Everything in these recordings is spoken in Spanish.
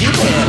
you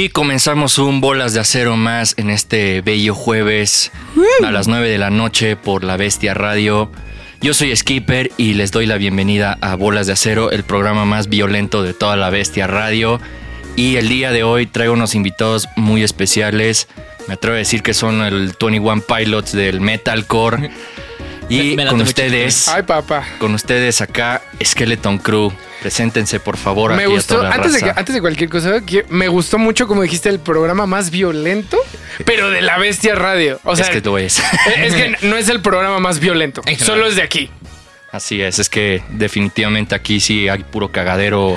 Y comenzamos un Bolas de Acero más en este bello jueves a las 9 de la noche por La Bestia Radio. Yo soy Skipper y les doy la bienvenida a Bolas de Acero, el programa más violento de toda La Bestia Radio. Y el día de hoy traigo unos invitados muy especiales. Me atrevo a decir que son el 21 Pilots del Metalcore. Y con ustedes, Ay, papá. con ustedes acá, Skeleton Crew. Preséntense, por favor. Me aquí a gustó, toda la antes de, antes de cualquier cosa, que- me gustó mucho, como dijiste, el programa más violento, pero de la bestia radio. O sea, es que es. es que no es el programa más violento, solo es de aquí. Así es, es que definitivamente aquí sí hay puro cagadero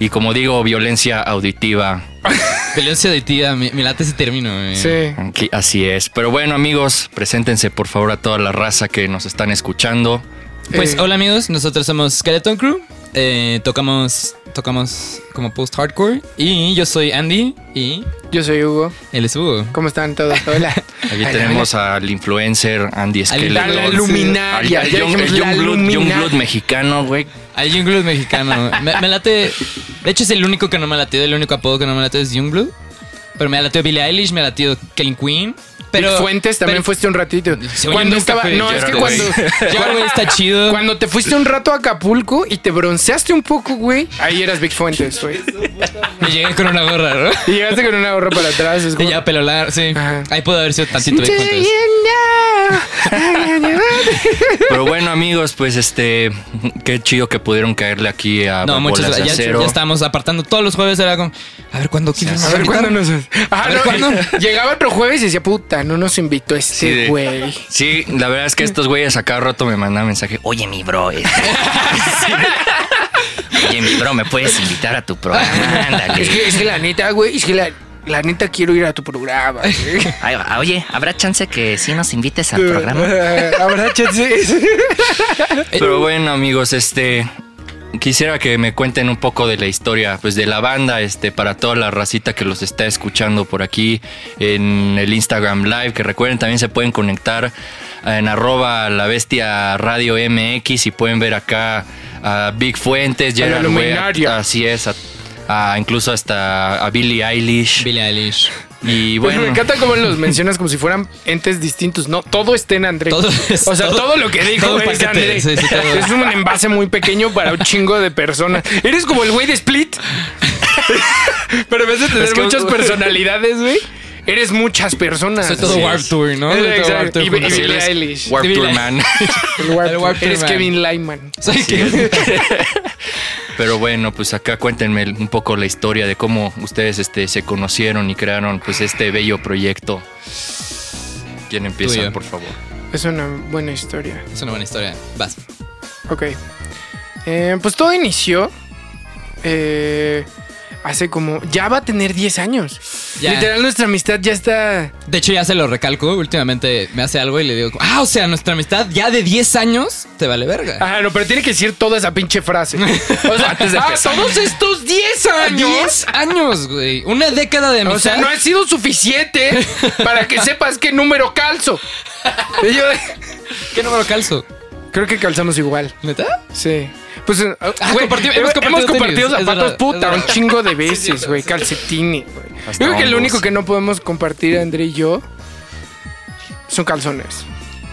y como digo, violencia auditiva. Violencia auditiva, me, me late ese término. eh. Sí. Aquí- así es. Pero bueno, amigos, preséntense por favor a toda la raza que nos están escuchando. Pues Eh, hola amigos, nosotros somos Skeleton Crew. Eh, tocamos, tocamos como post-hardcore. Y yo soy Andy y Yo soy Hugo. él es Hugo. ¿Cómo están todos? Hola. Aquí Ay, tenemos al influencer Andy Skeleton. La Al- luminaria. al el la Youngblood- luminaria. Youngblood mexicano, güey. Al Youngblood mexicano. me, me late. De hecho, es el único que no me latió. El único apodo que no me latió es Youngblood. Pero me latió Billie Eilish, me latió Kelly Queen. Pero- Vic Fuentes también pero- fuiste un ratito. Sí, cuando estaba. No, es que cuando. Ya, güey, está chido. Cuando te fuiste un rato a Acapulco y te bronceaste un poco, güey. Ahí eras Vic Fuentes, güey. Me llegué con una gorra, ¿no? Y llegaste con una gorra para atrás. Es Y como, ya pelo largo, sí. Ajá. Ahí pudo haber sido tantito Vic Fuentes. Pero bueno, amigos, pues este, qué chido que pudieron caerle aquí a No, muchas gracias. Ya, ya estábamos apartando todos los jueves. Era como, a ver cuándo quieres A ver cuándo nos. Ah, no. Llegaba otro jueves y decía, puta, no nos invitó este güey. Sí, la verdad es que estos güeyes a cada rato me mandan mensaje. Oye, mi bro. este- Oye, mi bro, ¿me puedes invitar a tu programa? Ándale. Es que, es que la neta, güey, es que la, la neta quiero ir a tu programa. Ay, oye, ¿habrá chance que sí nos invites al programa? Habrá chance. Pero bueno, amigos, este quisiera que me cuenten un poco de la historia, pues de la banda, este, para toda la racita que los está escuchando por aquí en el Instagram Live, que recuerden también se pueden conectar en arroba la bestia radio MX y pueden ver acá a Big Fuentes, Gerard luminaria. así es, a- a- incluso hasta a Billie Eilish. Billie Eilish. Y Bueno, bueno, me encanta cómo los mencionas como si fueran entes distintos. No, todo está en André. Todo es- o sea, todo, todo- lo que dijo es paquete, André. sí, sí, todo. Es un envase muy pequeño para un chingo de personas. Eres como el güey de Split. Pero en vez de tener Es que- muchas personalidades, güey, eres muchas personas. Soy todo Warp. Tour, ¿no? Soy todo Exacto. Warp Tour Y- y Billie Eilish. Billie- Tour Man. El Warp El Warp Tour. Eres Man. Kevin Lyman. Soy Pero bueno, pues acá cuéntenme un poco la historia de cómo ustedes este, se conocieron y crearon pues este bello proyecto. ¿Quién empieza, Tuyo. por favor? Es una buena historia. Es una buena historia. Vas. Ok. Eh, pues todo inició eh, hace como... Ya va a tener 10 años. Ya. Literal, nuestra amistad ya está... De hecho, ya se lo recalco. Últimamente me hace algo y le digo, ah, o sea, nuestra amistad ya de 10 años te vale verga. Ah, no, pero tiene que decir toda esa pinche frase. O sea, Antes de ah, empezar. todos estos 10 años. 10 años, güey. Una década de O amistad. sea, no ha sido suficiente para que sepas qué número calzo. Y yo ¿Qué número calzo? creo que calzamos igual. ¿Neta? Sí. Pues, eh, güey, comparti- hemos hemos, compartido compartido tenis, es zapatos, verdad, puta, un chingo de veces, güey, calcetines, güey. Hasta Creo que lo único que no podemos compartir, André y yo, son calzones.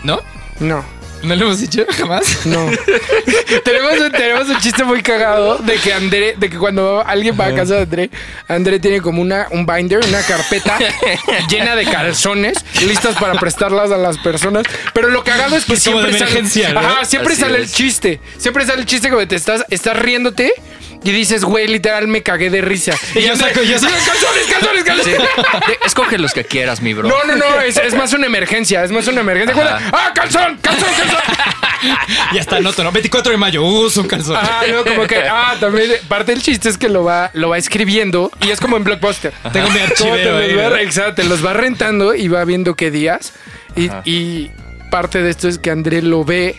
¿No? No, ¿No lo hemos dicho jamás? no. tenemos, un, tenemos un chiste muy cagado de que André, de que cuando alguien va a casa de André, André tiene como una, un binder, una carpeta llena de calzones listas para prestarlas a las personas. Pero lo cagado es que Pues siempre sale, siempre Así sale el chiste. Siempre sale el chiste como te estás, estás riéndote. Y dices, güey, literal me cagué de risa. Y yo saco- yo saco- calzones, calzones, Sí. calzones. De- escoge los que quieras, mi bro. No, no, no, es, es más una emergencia, es más una emergencia. Ajá. ¡Ah, calzón! ¡Calzón, calzón! Y hasta anoto, ¿no? 24 de mayo, uso un calzón. Ah, no, como que, ah, también parte del chiste es que lo va, lo va escribiendo y es como en Blockbuster. Tengo mi archivero ahí, los va, los va rentando y va viendo qué días. Y, y parte de esto es que André lo ve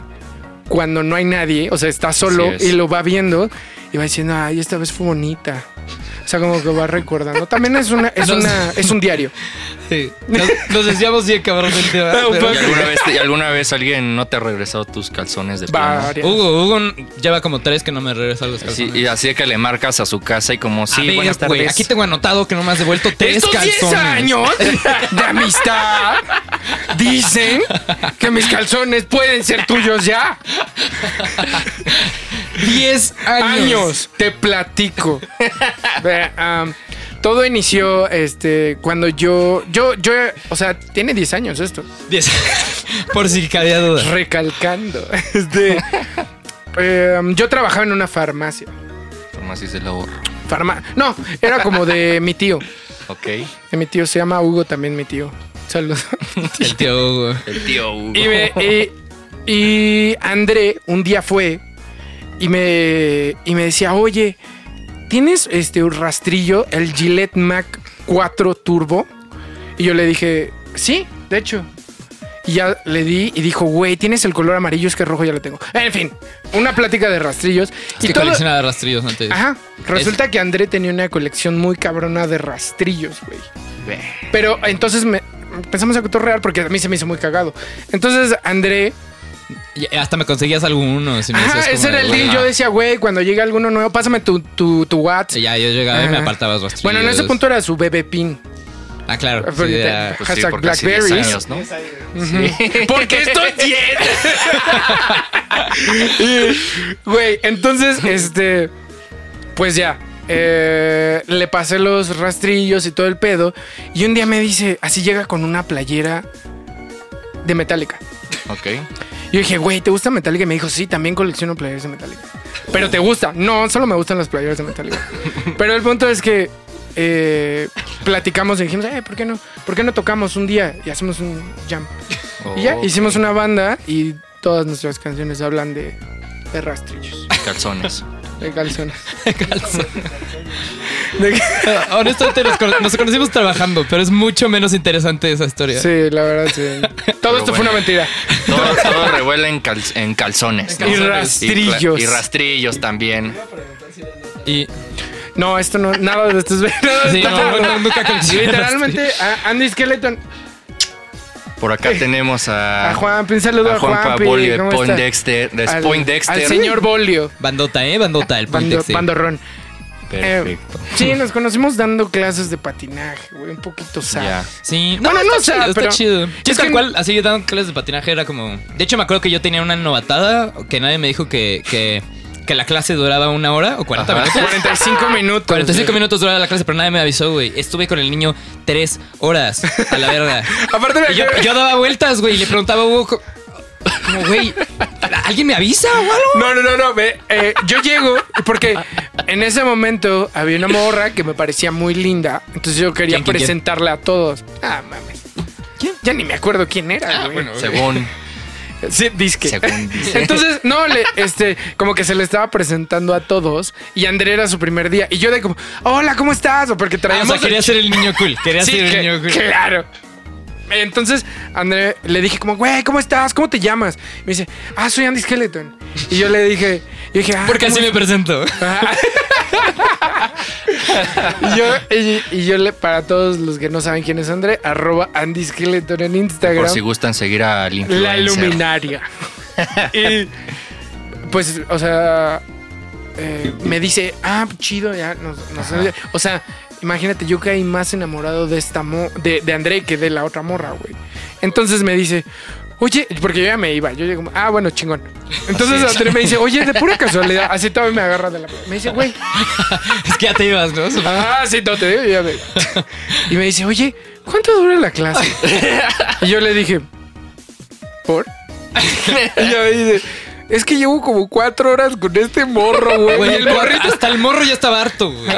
cuando no hay nadie, o sea, está solo y lo va viendo y va diciendo, ay, esta vez fue bonita. O sea, como que va recordando. También es una, es Nos- una, es un diario. Sí. Nos, nos decíamos bien cabrón del tema. Pero- ¿Y alguna, vez, y alguna vez alguien no te ha regresado tus calzones de plano? Varias. Hugo, Hugo lleva como tres que no me regresa los Sí, calzones. y así que le marcas a su casa y como, sí, ver, buenas tardes. aquí tengo anotado que no me has devuelto tres Estos 10 calzones. años de amistad dicen que mis calzones pueden ser tuyos ya. 10 años. Años, te platico. Todo inició este cuando yo yo yo o sea, tiene 10 años esto. 10. Por si cabía duda. Recalcando. Este em, yo trabajaba en una farmacia. Farmacias del ahorro. Farma no, era como de mi tío. Ok. De mi tío se llama Hugo también mi tío. Saludos. El tío Hugo. El tío Hugo. Y, me- y- y André un día fue y me, y me decía, oye, ¿tienes este un rastrillo, el Gillette Mac 4 Turbo? Y yo le dije, sí, de hecho. Y ya le di y dijo, güey, tienes el color amarillo, es que rojo ya lo tengo. En fin, una plática de rastrillos. Es y que todo- coleccionaba rastrillos antes. Ajá, resulta que André tenía una colección muy cabrona de rastrillos, güey. Pero entonces me empezamos a cotorrear porque a mí se me hizo muy cagado. Entonces André hasta me conseguías algunos. Y me Ajá, ese era de, el deal. Yo decía, güey, cuando llegue alguno nuevo, pásame tu, tu, tu WhatsApp. Y ya yo llegaba y me apartabas rastrillos. Bueno, en ese punto era su bebé pin. Ah, claro. Porque sí, era- Pues sí, Hashtag 10 Blackberries. años, ¿no? Porque estoy bien. Güey, entonces, este. Pues ya. eh, le pasé los rastrillos y todo el pedo. Y un día me dice, así llega con una playera de Metallica. Ok. Yo dije, güey, ¿te gusta Metallica? Y me dijo, sí, también colecciono playeras de Metallica. Pero te gusta. No, solo me gustan las playeras de Metallica. Pero el punto es que eh, platicamos y dijimos, eh, ¿por qué no? ¿Por qué no tocamos un día y hacemos un jam? Y ya, hicimos una banda y todas nuestras canciones hablan de, de rastrillos, Calzones. de calzones. De- Honestamente nos, cono- nos conocimos trabajando, pero es mucho menos interesante esa historia. sí, la verdad, sí. Todo esto fue una mentira. Todo, todo revuela en, cal- en calzones. ¿no? Y calzones. rastrillos. Y, rastrillos también. Y No, esto no, nada de esto es verdad. sí, no, no, nunca Literalmente, Andy Skeleton, Por acá tenemos a, a Juan, un saludo a, a Juanpa Juanpi, Bolio de ¿cómo Point está? Dexter. De Al- Point Dexter. Al señor Bolio. Bandota, ¿eh? Bandota, el Bando, Pointex, sí. bandorrón. Eh, Perfecto. sí, nos conocimos dando clases de patinaje, güey, un poquito sad. Ya. Sí, Bueno, no está sé, chido, está pero- chido. Sí, es tal que- cual, así dando clases de patinaje era como... De hecho, me acuerdo que yo tenía una novatada que nadie me dijo que, que, que la clase duraba una hora o 40 Ajá. minutos. 45 minutos. 45 minutos duraba la clase, pero nadie me avisó, güey. Estuve con el niño tres horas a la verga. Aparte Y yo, yo daba vueltas, güey, y le preguntaba a Hugo... co- Como, güey, ¿alguien me avisa o algo? No, no, no, no. ve, eh, yo llego porque en ese momento había una morra que me parecía muy linda. Entonces yo quería ¿Quién, quién, quién? presentarla a todos. Ah, mames. ¿Quién? Ya ni me acuerdo quién era, güey. Según, Sí, disque. según dice. Entonces, no, le, este, como que se le estaba presentando a todos y André era su primer día. Y yo de como, hola, ¿cómo estás? O porque Ah, o traíamos. sea, quería ser el niño cool. Quería Sí, ser el que- niño cool. claro. Entonces, André le dije como, güey, ¿cómo estás? ¿Cómo te llamas? Me dice, ah, soy Andy Skeleton. Y yo le dije, yo dije, ah, Porque ¿cómo así me presento. Y yo, y, y yo le, para todos los que no saben quién es André, arroba Andy Skeleton en Instagram. Por si gustan seguir al influencer. La luminaria. y pues, o sea, eh, me dice, ah, chido, ya. nos- nos- o sea, imagínate, yo caí más enamorado de esta mo de, de André que de la otra morra, güey. Entonces me dice, oye, porque yo ya me iba. Yo llego, ah, bueno, chingón. Entonces André me dice, oye, de pura casualidad, así todavía me agarra de la. Me dice, güey, Es que ya te ibas, ¿no? Ah, sí, no te digo, ya me... Y me dice, oye, ¿cuánto dura la clase? Y yo le dije, ¿por? Y ella me dice, es que llevo como cuatro horas con este morro, güey. Güey, Y el morrito, hasta el morro ya estaba harto, güey.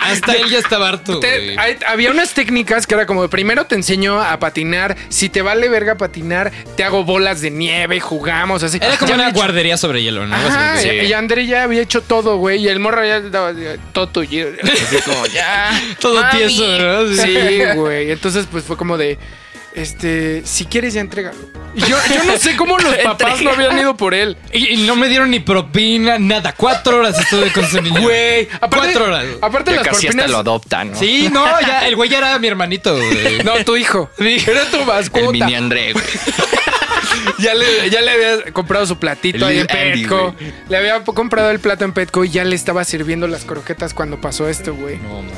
Hasta él ya estaba harto, Te- güey. hay- había unas técnicas que era como primero te enseño a patinar, si te vale verga patinar, te hago bolas de nieve, jugamos así. Era como Ya una hecho- guardería sobre hielo, ¿no? Ajá, y André ya había hecho todo, güey, y el morro ya estaba todo tuyo. Así como, ya. Todo mami. tieso, ¿verdad? Sí, güey. Entonces, pues fue como de, este, si quieres ya entrégalo. Y yo, yo no sé cómo los papás no habían ido por él. Y, y no me dieron ni propina, nada. Cuatro horas estuve con su niño. Güey, aparte, Cuatro horas. aparte Ya las casi hasta propinas. lo adoptan, ¿no? Sí, no, ya, el güey ya era mi hermanito, güey. No, tu hijo. Era tu El mascota. mini André, güey. Ya le, ya le había comprado su platito El ahí en Andy, Petco. Le había comprado el plato en Petco y ya le estaba sirviendo las croquetas cuando pasó esto, güey. No, man.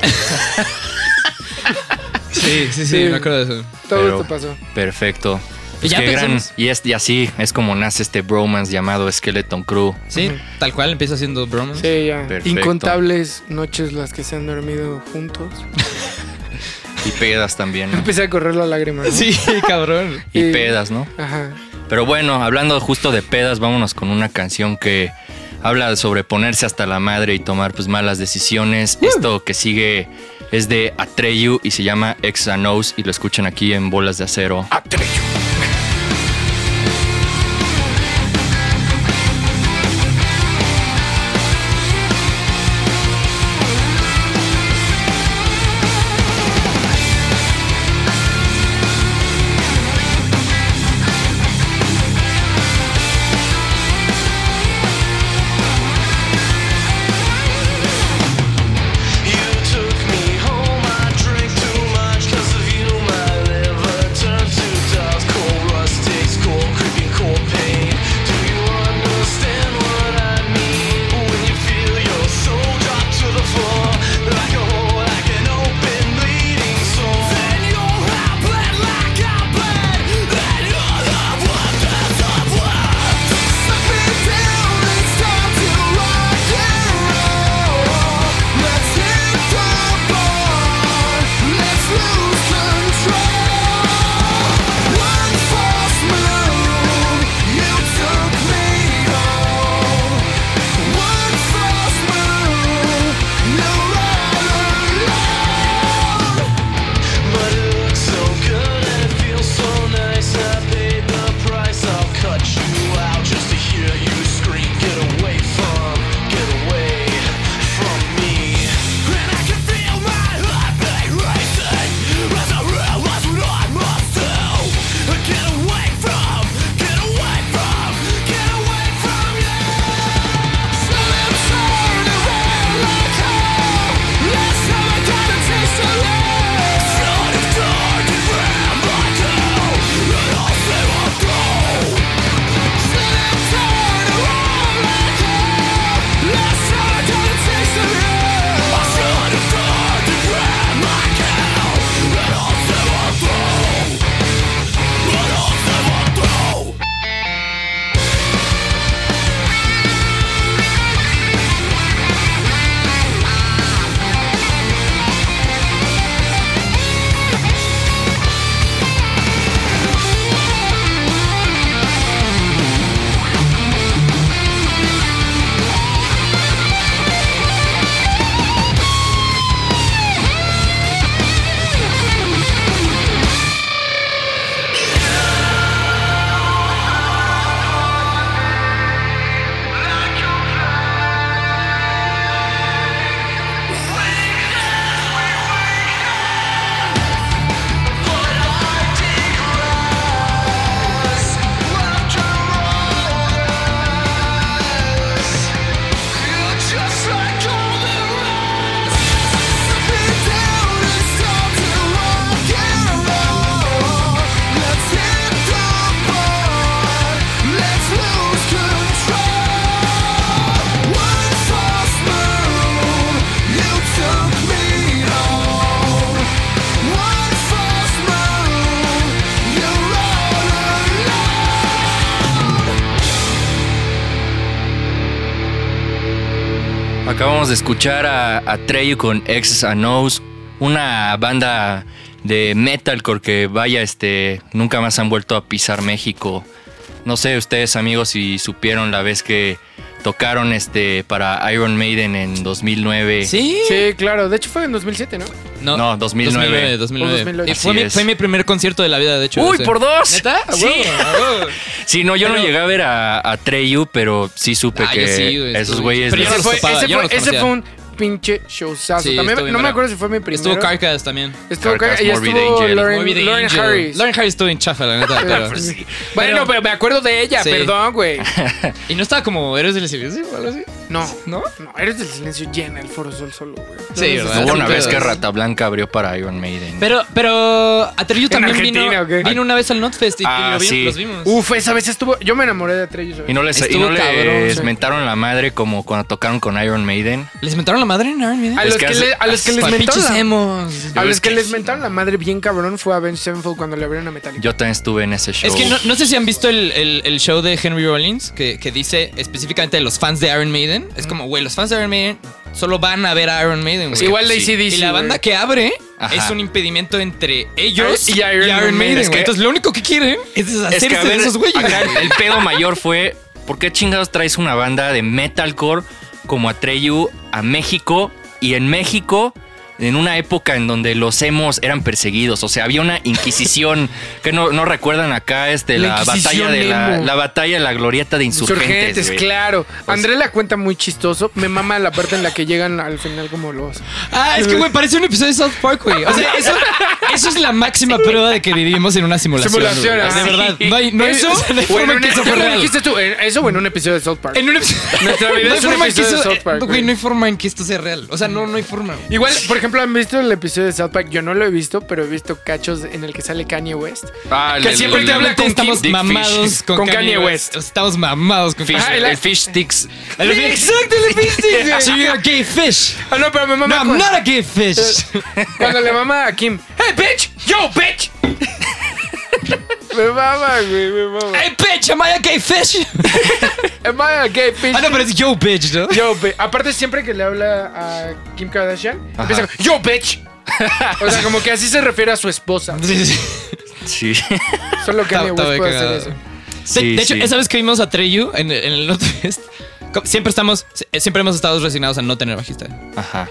Sí, sí, sí, Sí. me acuerdo de eso. Todo Pero- esto pasó. Perfecto. Pues ya qué gran- pensamos. y, es, y así es como nace este bromance llamado Skeleton Crew. Sí, tal cual empieza haciendo bromas. Sí, ya. Perfecto. Incontables noches las que se han dormido juntos. Y pedas también. ¿no? Empecé a correr la lágrima. ¿no? Sí, cabrón. Y y- pedas, ¿no? Ajá. Pero bueno, hablando justo de pedas, vámonos con una canción que habla sobre ponerse hasta la madre y tomar pues malas decisiones. Esto que sigue es de Atreyu y se llama Exanos y lo escuchan aquí en Bolas de Acero. Atreyo. De escuchar a, a Treyu con X's and O's, una banda de metalcore que vaya, este, nunca más han vuelto a pisar México. No sé ustedes amigos si supieron la vez que tocaron este para Iron Maiden en 2009. Sí. Sí, claro. De hecho fue en 2007, ¿no? No, 2009. 2009. 2009. 2009. Y fue mi, es. fue mi primer concierto de la vida, de hecho. ¡Uy, por dos! ¿Neta? Sí. Sí, no, yo no llegué a ver a, a Treyu, pero sí supe Ah, que sí, esos güeyes... pero no Ese fue, ese no fue- ese fue un pinche showzazo. Sí, También, no me acuerdo si fue mi primero. Estuvo Carcass también. Estuvo Carcass, Car- y estuvo. Lauren, Lauren. Harris. Lauren Harris estuvo en chafa, la neta. pero- Pues sí. Bueno, Pero- pero me acuerdo de ella, Sí. perdón, güey. Y no estaba como Héroes del Silencio o algo así. No, ¿No? no, eres del silencio llena el Foro Sol solo, güey. Sí. Hubo una vez que Rata Blanca abrió para Iron Maiden. Pero, pero Atreyu también vino, Argentina, ¿o qué? vino una vez al Notfest y, y Ah, lo vi- sí. los vimos. Uf, esa vez estuvo. Yo me enamoré de Atreyu. y no les, y estuvo no les cabrón, sí. mentaron la madre como cuando tocaron con Iron Maiden. ¿Les mentaron la madre en Iron Maiden? A Es los que que, hace- le- a los que les Pa' mentaron pinches la, emos. a los que que les mentaron la madre bien cabrón fue a Ben Sevenfold cuando le abrieron a Metallica. Yo también estuve en ese show. Es que no, no sé si han visto el, el- el show de Henry Rollins que, que dice específicamente de los fans de Iron Maiden. Es como, güey, los fans de Iron Maiden solo van a ver a Iron Maiden, güey. Igual de. ACDC. Y la banda que abre Ajá. es un impedimento entre ellos Y y Iron Iron, Maiden. Maiden. Es que-. Entonces lo único que quieren es Es deshacerse que, de ver, esos güeyes. acá el, el pedo mayor fue, ¿por qué chingados traes una banda de metalcore como Atreyu a México? Y en México, en una época en donde los emos eran perseguidos, o sea, había una inquisición, que no, no recuerdan acá este, La batalla de la, la batalla de la glorieta de insurgentes. Insurgentes, güey. claro. André la cuenta muy chistoso. Me mama la parte en la que llegan al final como los. Ah, es que, güey, parece un episodio de South Park, güey. O sea, eso, eso es la máxima prueba de que vivimos en una simulación. Simulación, ah, De sí. verdad. No hay, no hay, Eso, o sea, no hay en forma un- que eso ¿qué fue lo real. dijiste tú? En- Eso o en un episodio de South Park. En un episodio. Nuestra vida no hay es un forma en que episodio eso, de South Park, güey, no hay forma en que esto sea real. O sea, no, no hay forma. güey. Igual, por ejemplo, han visto el episodio de South Park. Yo no lo he visto, pero he visto cachos en el que sale Kanye West. Ah, Que el- siempre el- te habla con estamos Dick mamados Fish. con, Con Kanye, Kanye West. Estamos mamados con Fish, Ajá, y el, fish sticks. El fish- Exacto, el fish So you're a gay fish. Ah, no, pero me mama No, I'm cuando, not a gay fish. cuando le mama a Kim. ¡Hey, bitch! ¡Yo, bitch! me mama, güey, me mama. hey, bitch, am I a gay fish? Am I a gay bitch? Ah, no, pero es yo, bitch, ¿no? Yo, bitch. Aparte, siempre que le habla a Kim Kardashian, Ajá. empieza con, Yo, bitch. o sea, como que así se refiere a su esposa. Sí, sí, sí. Sí. Solo Kanye West puede cagado. hacer eso. De, Sí, de hecho, sí. esa vez que vimos a Treyu en, en el Notfest, co- siempre estamos, siempre hemos estado resignados a no tener bajista. Ajá.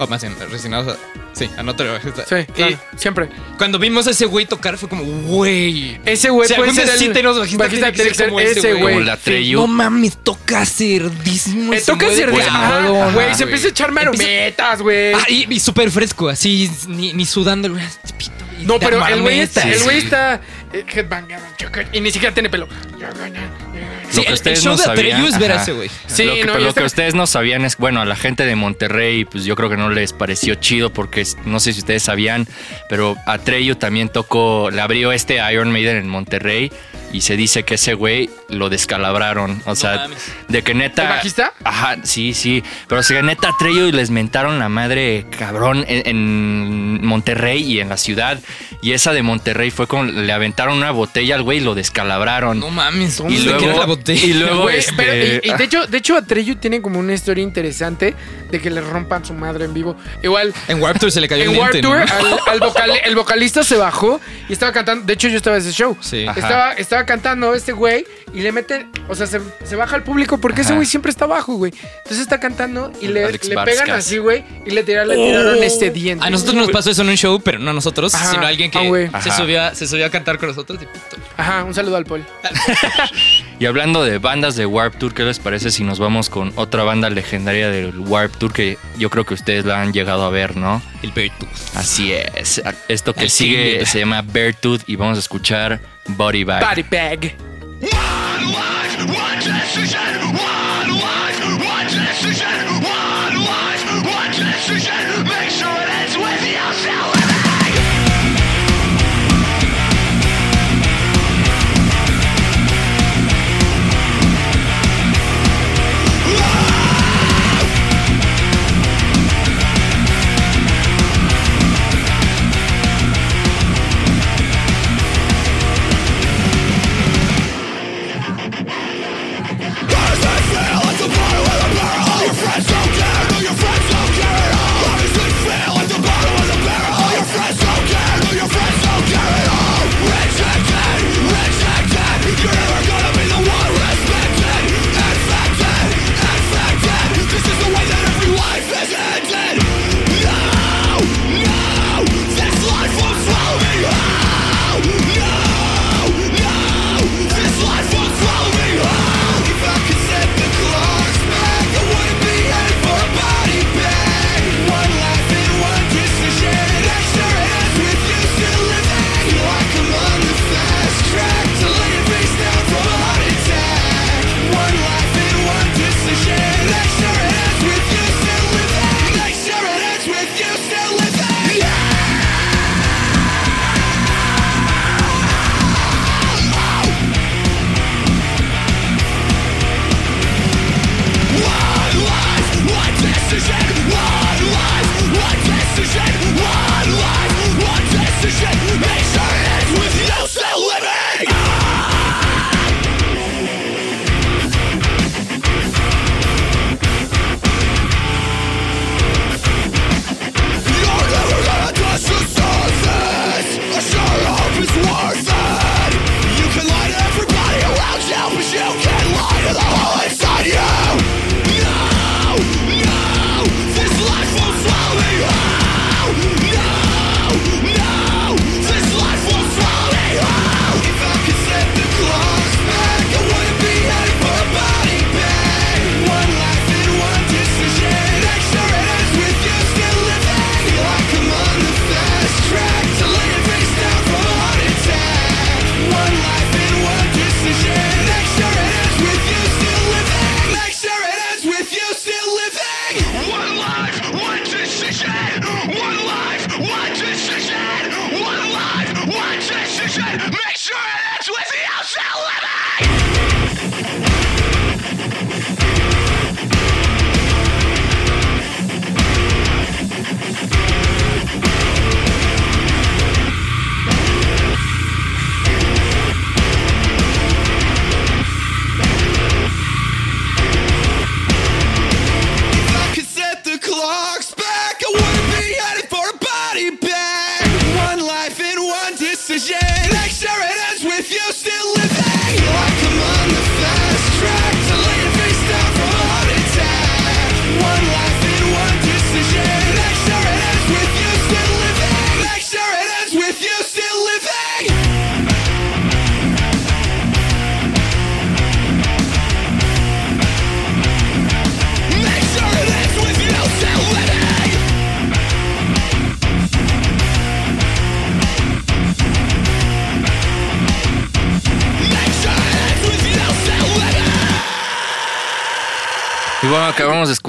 O más bien, resignados a, sí, a no. Sí, claro, siempre. Cuando vimos a ese güey tocar fue como, güey. Ese güey puede ser el sí tenemos bajista, bajista, tiene que ser como ese ese güey. Como la Treyu. No mames, toca cerdísimo. Me ese toca cabrón, güey. Se empieza a echar marometas, güey. Ah, y, súper fresco, así, ni, ni sudando. No, pero el güey está, el güey está eh, y ni siquiera tiene pelo. Sí, Lo que el ustedes show no de sabían, es ver a ajá. ese güey. Sí, lo que, no, lo que ustedes no sabían es, bueno, a la gente de Monterrey, pues yo creo que no les pareció chido porque no sé si ustedes sabían, pero Atreyu también tocó, le abrió este Iron Maiden en Monterrey y se dice que ese güey lo descalabraron. O sea, mames. de que neta. ¿El bajista? Ajá, sí, sí. Pero o sea, neta Atreyu les mentaron la madre cabrón en, en Monterrey y en la ciudad. Y esa de Monterrey fue con. Le aventaron una botella al güey y lo descalabraron. No mames, ¿cómo y se luego, la botella? y luego este, pero, y, y de hecho, de hecho, Atreyu tiene como una historia interesante de que le rompan su madre en vivo. Igual, En Warp Tour se le cayó en Warped diente, Tour, ¿no? al, al vocal- el vocalista se bajó y estaba cantando. De hecho, yo estaba en ese show. Sí. Ajá. Estaba, estaba cantando este güey y le meten, o sea, se, se baja al público porque ese güey siempre está abajo, güey. Entonces está cantando y le, le pegan así, güey, y le tiraron, le tiraron este diente. A nosotros nos pasó eso en un show, pero no a nosotros, Ajá. sino a alguien que Ah, se, subió, a- se subió a cantar con nosotros. y puto. Ajá, un saludo al Paul. Y hablando de bandas de Warp Tour, ¿qué les parece si nos vamos con otra banda legendaria del Warp Tour que yo creo que ustedes la han llegado a ver, ¿no? El Beartooth. Así es. Esto que El sigue se llama Beartooth y vamos a escuchar Body Bag. Body bag. All your friends don't care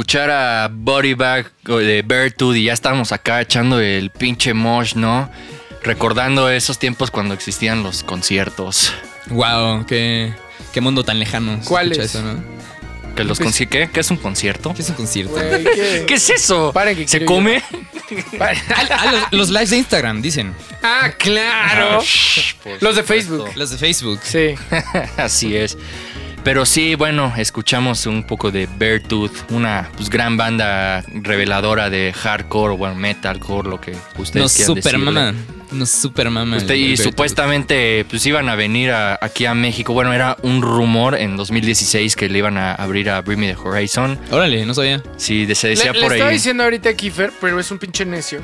escuchar a Body Bag de Beartooth y ya estamos acá echando el pinche mosh, ¿no? Recordando esos tiempos cuando existían los conciertos. Wow, qué, qué mundo tan lejano. ¿Cuál es? Eso, ¿no? ¿Que los Pues- conci- ¿Qué? ¿Qué es un concierto? ¿Qué es un concierto? Güey, ¿qué? ¿Qué es eso? Paren que ¿Se come? Ah, ah, los, los lives de Instagram, dicen. Ah, claro. Por Los de. Facebook. Los de Facebook. Sí. Así es. Pero sí, bueno, escuchamos un poco de Beartooth, una pues, gran banda reveladora de hardcore o bueno, metalcore, lo que ustedes Nos quieran super decirle. mama. Nos super mama. Usted- y Beartooth. supuestamente pues iban a venir a- aquí a México. Bueno, era un rumor en 2016 que le iban a abrir a Bring Me the Horizon. Órale, no sabía. Sí, se Le, decía le por estaba ahí. diciendo ahorita a Kiefer, pero es un pinche necio.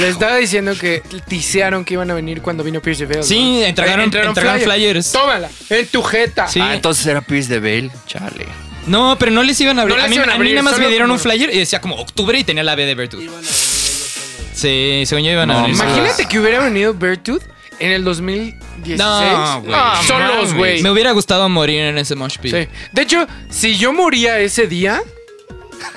Le estaba diciendo que tisearon que iban a venir cuando vino Pierce Veil. Sí, entregaron- entregaron flyers. Tómala, en tu jeta. Sí. Ah, entonces era Pierce de Veil. Chale. No, pero no les iban a abrir. No a mí, iban a a mí nada más me dieron como- un flyer y decía como octubre y tenía la B de Beartooth. Sí, según yo iban a No, venir. Imagínate que hubiera venido Beartooth en el 2016. No, güey. Solos, mames. güey. Me hubiera gustado morir en ese mosh pit. Sí. De hecho, si yo moría ese día,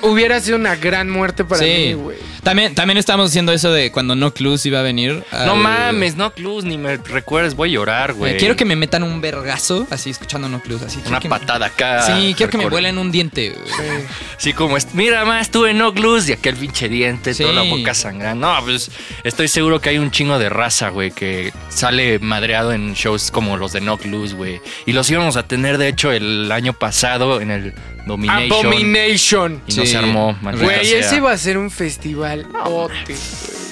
hubiera sido una gran muerte para Sí. mí, güey. También, también estábamos haciendo eso de cuando No Clues iba a venir. No mames, no Clues, ni me recuerdes, voy a llorar, güey. Eh, Quiero que me metan un vergazo así escuchando No Clues. Así, Una me- patada acá. Sí, quiero que me vuelen un diente. güey. Sí. Sí, como es, mira más, estuve no Clues y aquel pinche diente, Sí. toda la boca sangrando. No, pues estoy seguro que hay un chingo de raza, güey, que sale madreado en shows como los de No Clues, güey. Y los íbamos a tener, de hecho, el año pasado en el Domination. Abomination. Y no Sí. se armó, Güey, ese iba a ser un festival.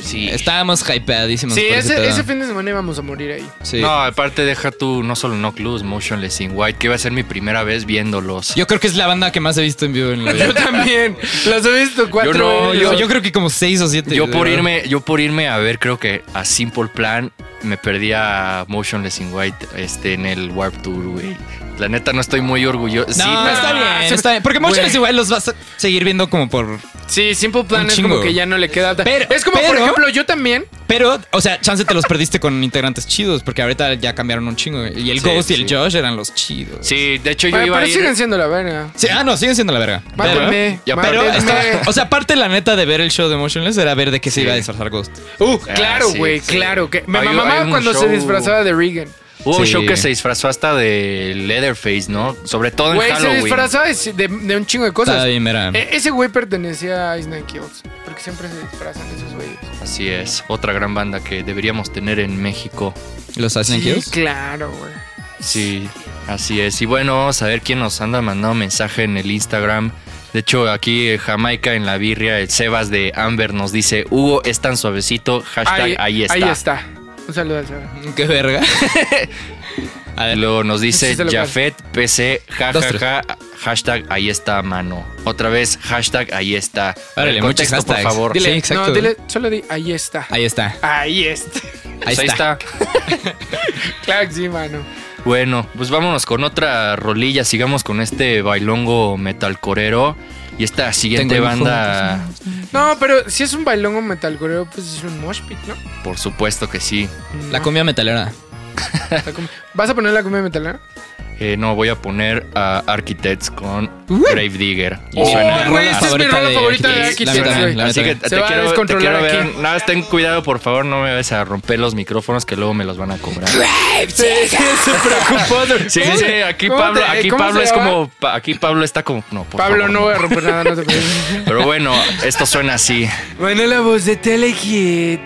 Sí. Estábamos hypeadísimos. Sí, por ese, fin de semana íbamos a morir ahí. Sí. No, aparte deja tú no solo No Clues, Motionless in White, que iba a ser mi primera vez viéndolos. Yo creo que es la banda que más he visto en vivo en la vida. Yo también. Los he visto cuatro Yo no, yo, yo creo que como seis o siete. Yo por irme, yo por irme a ver, creo que a Simple Plan me perdí a Motionless in White este, en el Warp Tour, güey. La neta no estoy muy orgulloso. No, Sí, pero- está bien, está bien. Porque muchos igual los vas a seguir viendo como por. Sí, Simple Plan es como que ya no le queda. Pero- es como, por pero- ejemplo, yo también. Pero, o sea, chance te los perdiste con integrantes chidos, porque ahorita ya cambiaron un chingo. Y el Sí, Ghost y el. Josh eran los chidos. Sí, de hecho yo Pero, iba a pero ir. siguen siendo la verga. Sí, ah, no, siguen siendo la verga. Mátenme. Pero, mátenme. está- o sea, aparte la neta de ver el show de Motionless era ver de qué se iba a disfrazar Ghost. Uh, Ah, claro, sí, güey, sí. claro. Que me mamaba cuando se disfrazaba de Regan. Hubo un Sí. show que se disfrazó hasta de Leatherface, ¿no? Sobre todo en Güey, se Halloween. disfrazaba de, de- de un chingo de cosas. bien, era. E- ese güey pertenecía a Ice Nine Kills. Porque siempre se disfrazan esos güeyes. Así es, otra gran banda que deberíamos tener en México. Los Assassin's Sí, Kills. claro, güey. Sí, así es. Y bueno, vamos a ver quién nos anda mandando mensaje en el Instagram. De hecho, aquí eh, Jamaica en la birria, el Sebas de Amber nos dice, Hugo es tan suavecito, hashtag ahí, está. Ahí está. Un saludo al Seba. Qué verga. a ver. luego nos dice Sí, lo Jafet PC, jajaja, hashtag ahí está, mano. Otra vez, hashtag ahí está. Órale, contexto, por favor. Dile- Sí, exacto. No, dile, solo di, ahí está. Ahí está. Ahí está. Ahí Pues ahí está. está. Claro que sí, mano. Bueno, pues vámonos con otra rolilla. Sigamos con este bailongo metalcorero. Y esta siguiente Tengo banda, No, pero si es un bailongo metalcoreo, pues es un mosh pit, ¿no? por supuesto que sí. La cumbia metalera. ¿Vas a poner la cumbia metalera? Eh, no, voy a poner a Architects con Uh. Grave Digger. Y Oh, suena. güey, esta es mi rola de favorita de Architects. Architects, la Así que te quiero, te quiero ver. aquí. Nada, ten cuidado, por favor, no me vayas a romper los micrófonos que luego me los van a cobrar. Sí, se preocupó. Sí, ¿Cómo sí, aquí Pablo, te- aquí Pablo es como, aquí Pablo está como, no, por Pablo, favor, no voy a romper nada, no te preocupes. Pero bueno, esto suena así. Bueno, la voz de Telehit.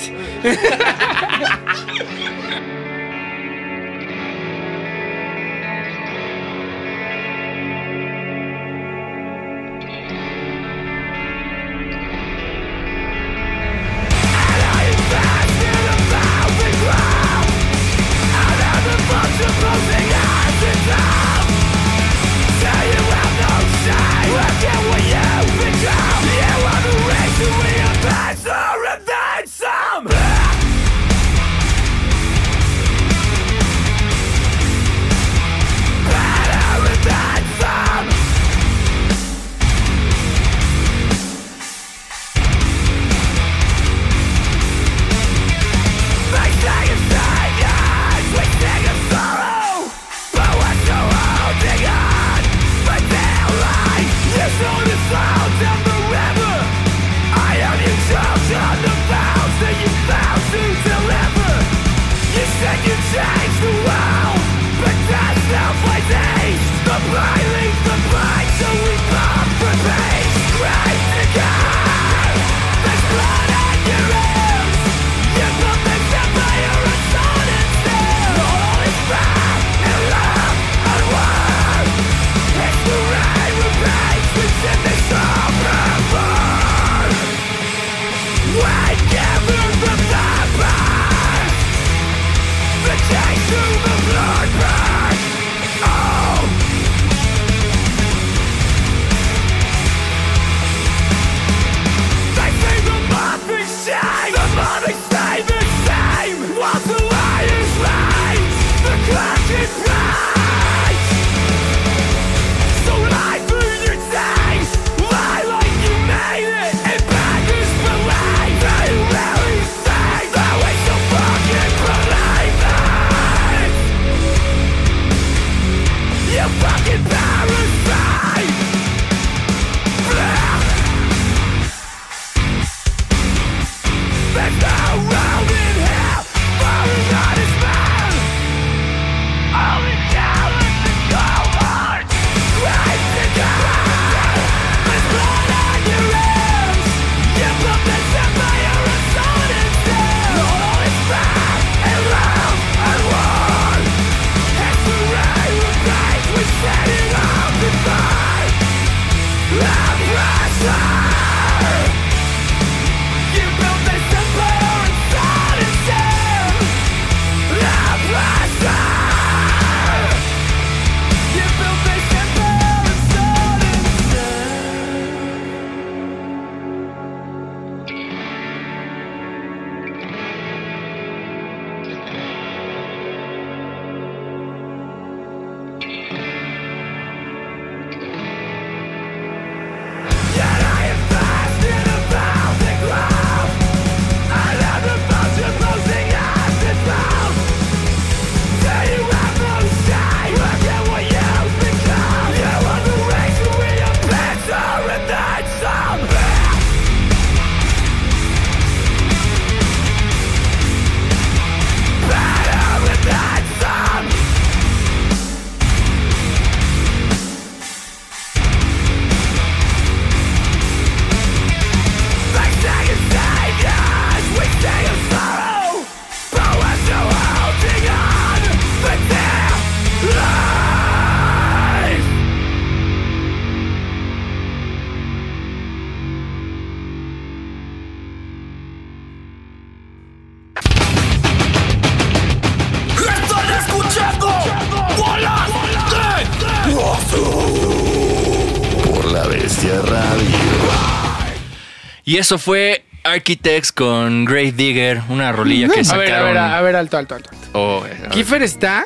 Y eso fue Architects con Grave Digger, una rolilla que A sacaron. ver, a ver, a ver, alto, alto, alto. alto. Oh. Kiefer está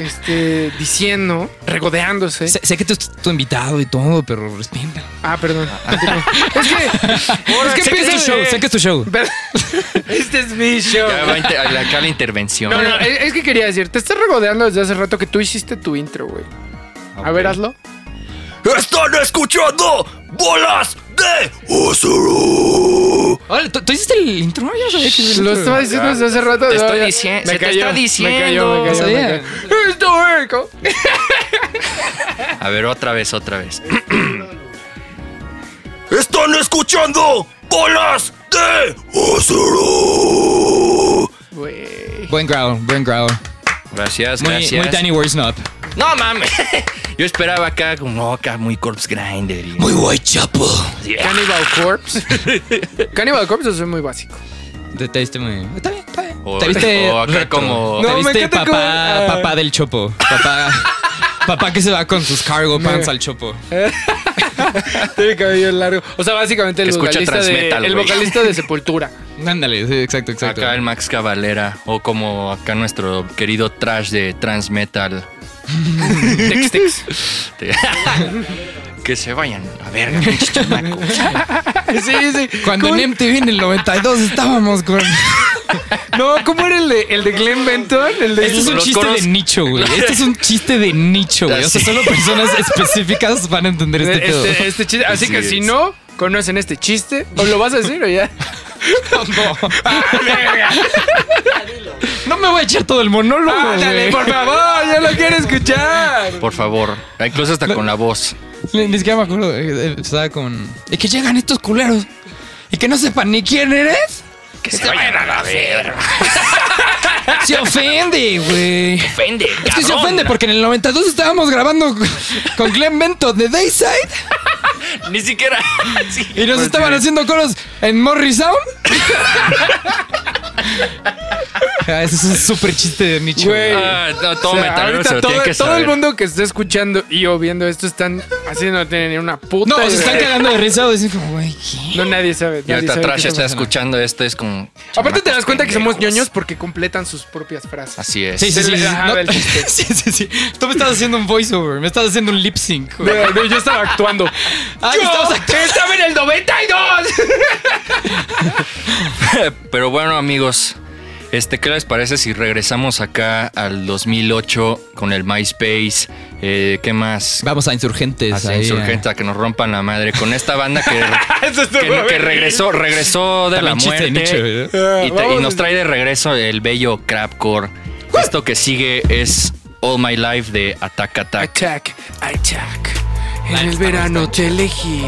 este, diciendo, regodeándose. Sé, sé que tú es tu invitado y todo, pero respeta. Ah, perdón. continúa. es que, es que sé que es tu show, de- sé que es tu show. Pero- este es mi show. Ya va inter- acá la intervención. No, no, es es que quería decir, te estás regodeando desde hace rato que tú hiciste tu intro, güey. A ver, hazlo. ¡Están escuchando bolas de Usuru! Hola, ¿tú, tú hiciste el intro? Yo no sabía que hiciste el Lo intro. estaba diciendo desde hace rato. Te estoy diciendo- me se te cayó, está Me cayó, diciendo. me cayó, me Sabía. cayó. Co- A ver, otra vez, otra vez. ¡Están escuchando bolas de Usuru! Güey. Buen growl, buen growl. Gracias, Muy, gracias. muy Danny Worsnop. No mames. Yo esperaba acá como acá muy corpse grinder. y- Muy white chapo. Cannibal Corpse. Cannibal Corpse es muy básico. Te, te viste muy. Está bien, está bien. O- te viste. o acá retro. como- Te No, viste papá, como- papá del chopo. Papá. papá que se va con sus cargo pants al chopo. Tiene cabello largo. O sea, básicamente el vocalista, de, Transmetal, el vocalista de Sepultura. Ándale, sí, exacto, exacto. Acá el Max Cavalera. O como acá nuestro querido trash de Transmetal. Tex Tex. Te- que se vayan a ver, pinches chamacos. Sí, sí. Cuando ¿Cómo- en MTV en el 92 estábamos con. No, ¿cómo era el de, el de Glenn Benton? El de Este es un chiste coros- de nicho, güey. Este es un chiste de nicho, güey. O sea, solo personas específicas van a entender este pedo. este, este chiste. Así Sí, que es. si no conocen este chiste, ¿o lo vas a decir o ya? No me voy a echar todo el monólogo. Ándale, por favor, yo lo quiero escuchar. Por favor. Incluso hasta con la voz. Ni, ni siquiera me acuerdo. eh, eh, Estaba con. Y que llegan estos culeros. Y que no sepan ni quién eres. Que se vayan a la verga. Se ofende, güey. Ofende. Es que se ofende porque en el 92 estábamos grabando con- Glenn Bento de Dayside Ni siquiera. Sí. y nos estaban haciendo coros en Morrisound. Ah, ese es un súper chiste de nicho. Güey. Ah, no, todo O sea, metalero todo, que el mundo que está escuchando y o viendo esto están haciendo no tienen ni una puta. No, se están cagando de risa. Dicen como, güey, ¿qué? No, nadie sabe. Y ahorita Trash está escuchando esto, es como. Aparte te das cuenta que somos ñoños porque completan sus propias frases. Así es. Sí, sí, sí. le sí. dejaba No, el chiste. sí, sí, sí. Tú me estás haciendo un voiceover, me estás haciendo un lip sync. güey. No, no, yo estaba actuando. Ah, ¡Yo! ¡Estaba en el 92! Pero bueno, amigos, este, ¿qué les parece si regresamos acá al 2008 con el MySpace? Eh, ¿Qué más? Vamos a insurgentes. Hacia ahí, Insurgente a que nos rompan la madre con esta banda que, que, regresó, regresó de También la muerte nicho, ¿eh? y, te- y nos trae de regreso el bello crapcore. Esto que sigue es All My Life de Attack Attack. Attack, attack. En el verano te elegí.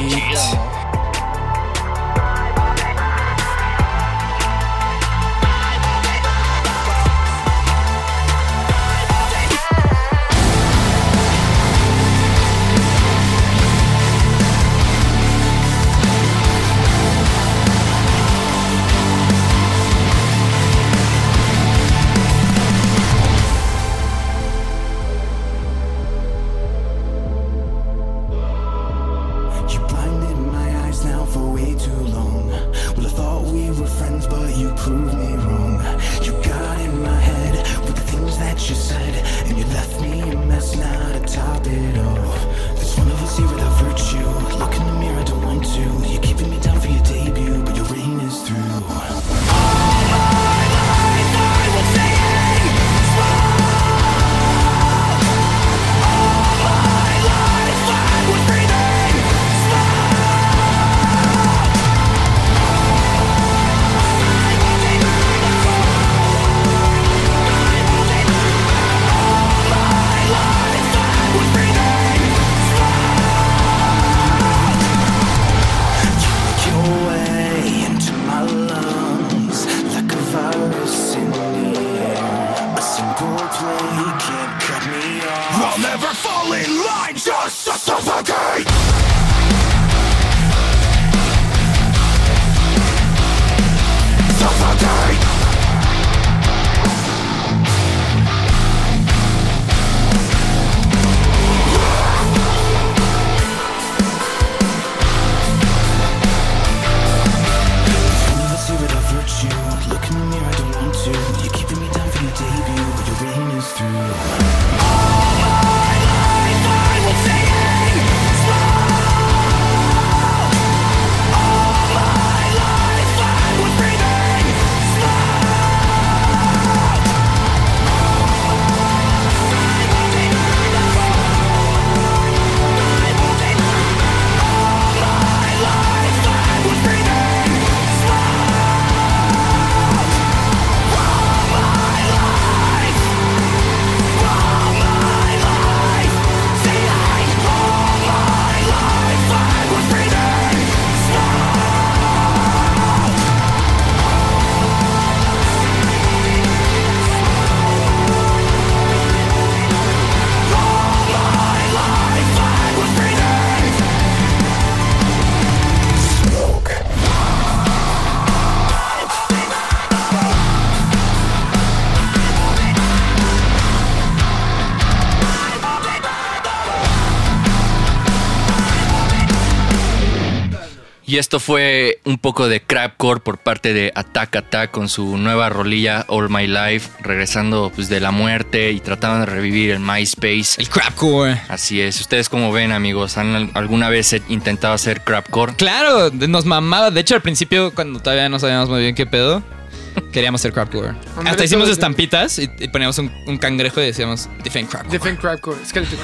Y esto fue un poco de crapcore por parte de Attack Attack con su nueva rolilla All My Life, regresando pues de la muerte y tratando de revivir el MySpace. El crapcore. Así es. ¿Ustedes cómo ven, amigos? ¿Han al- alguna vez intentado hacer crapcore? Claro, nos mamaba. De hecho, al principio, cuando todavía no sabíamos muy bien qué pedo, queríamos hacer crapcore. Hasta hicimos estampitas y, y poníamos un, un cangrejo y decíamos Defend crapcore. Defend Crapcore, Skeleton.